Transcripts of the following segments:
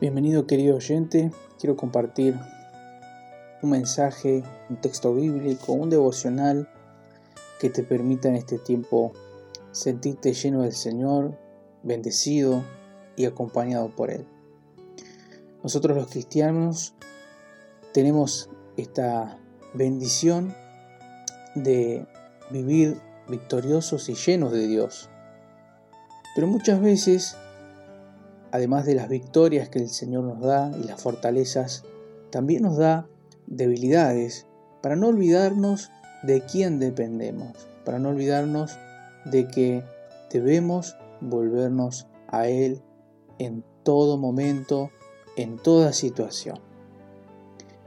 Bienvenido querido oyente, quiero compartir un mensaje, un texto bíblico, un devocional que te permita en este tiempo sentirte lleno del Señor, bendecido y acompañado por Él. Nosotros los cristianos tenemos esta bendición de vivir victoriosos y llenos de Dios. Pero muchas veces además de las victorias que el Señor nos da y las fortalezas, también nos da debilidades para no olvidarnos de quién dependemos, para no olvidarnos de que debemos volvernos a Él en todo momento, en toda situación.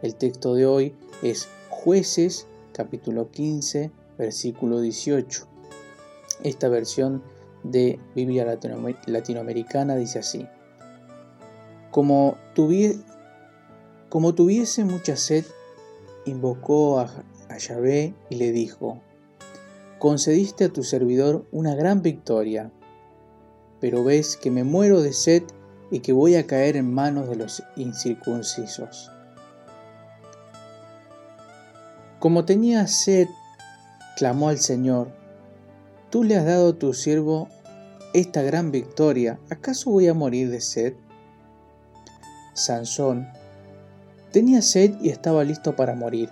El texto de hoy es Jueces capítulo 15 versículo 18. Esta versión de Biblia latinoamericana dice así. Como, tuviese mucha sed, invocó a, Yahvé y le dijo, concediste a tu servidor una gran victoria, pero ves que me muero de sed y que voy a caer en manos de los incircuncisos. Como tenía sed, clamó al Señor, tú le has dado a tu siervo esta gran victoria, ¿acaso voy a morir de sed? Sansón tenía sed y estaba listo para morir.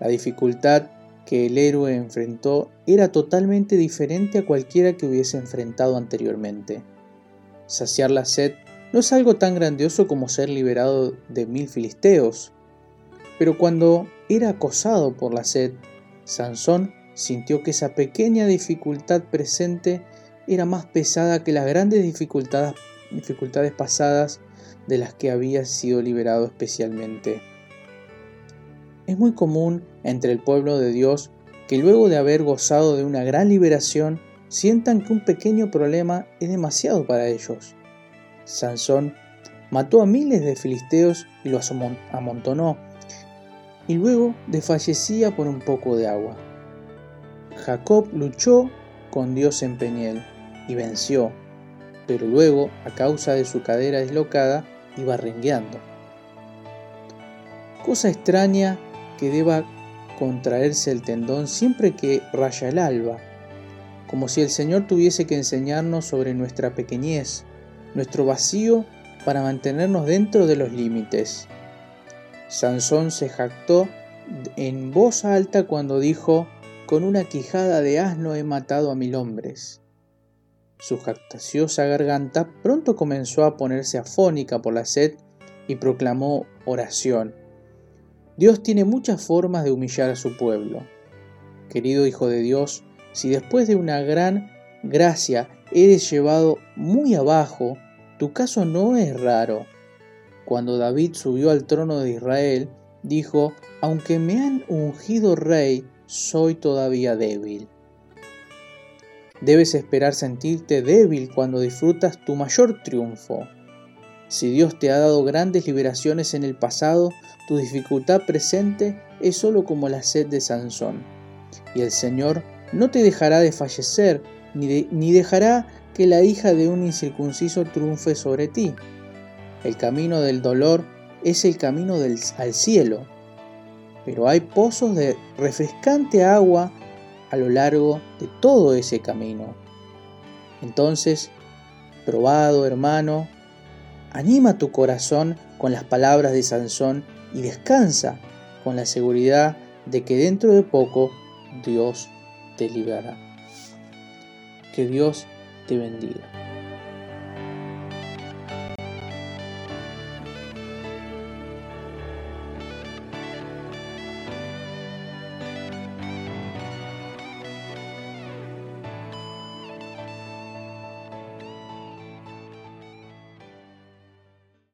La dificultad que el héroe enfrentó era totalmente diferente a cualquiera que hubiese enfrentado anteriormente. Saciar la sed no es algo tan grandioso como ser liberado de mil filisteos, pero cuando era acosado por la sed, Sansón sintió que esa pequeña dificultad presente era más pesada que las grandes dificultades, dificultades pasadas de las que había sido liberado especialmente. Es muy común entre el pueblo de Dios que luego de haber gozado de una gran liberación, sientan que un pequeño problema es demasiado para ellos. Sansón mató a miles de filisteos y los amontonó, y luego desfallecía por un poco de agua. Jacob luchó con Dios en Peniel y venció, pero luego, a causa de su cadera dislocada, iba rengueando. Cosa extraña que deba contraerse el tendón siempre que raya el alba, como si el Señor tuviese que enseñarnos sobre nuestra pequeñez, nuestro vacío para mantenernos dentro de los límites. Sansón se jactó en voz alta cuando dijo, con una quijada de asno he matado a mil hombres. Su jactaciosa garganta pronto comenzó a ponerse afónica por la sed y proclamó oración. Dios tiene muchas formas de humillar a su pueblo. Querido Hijo de Dios, si después de una gran gracia eres llevado muy abajo, tu caso no es raro. Cuando David subió al trono de Israel, dijo, aunque me han ungido rey, soy todavía débil. Debes esperar sentirte débil cuando disfrutas tu mayor triunfo. Si Dios te ha dado grandes liberaciones en el pasado, tu dificultad presente es solo como la sed de Sansón. Y el Señor no te dejará de fallecer, ni, ni dejará que la hija de un incircunciso triunfe sobre ti. El camino del dolor es el camino del, al cielo, pero hay pozos de refrescante agua a lo largo de todo ese camino. Entonces, probado hermano, anima tu corazón con las palabras de Sansón y descansa con la seguridad de que dentro de poco Dios te librará. Que Dios te bendiga.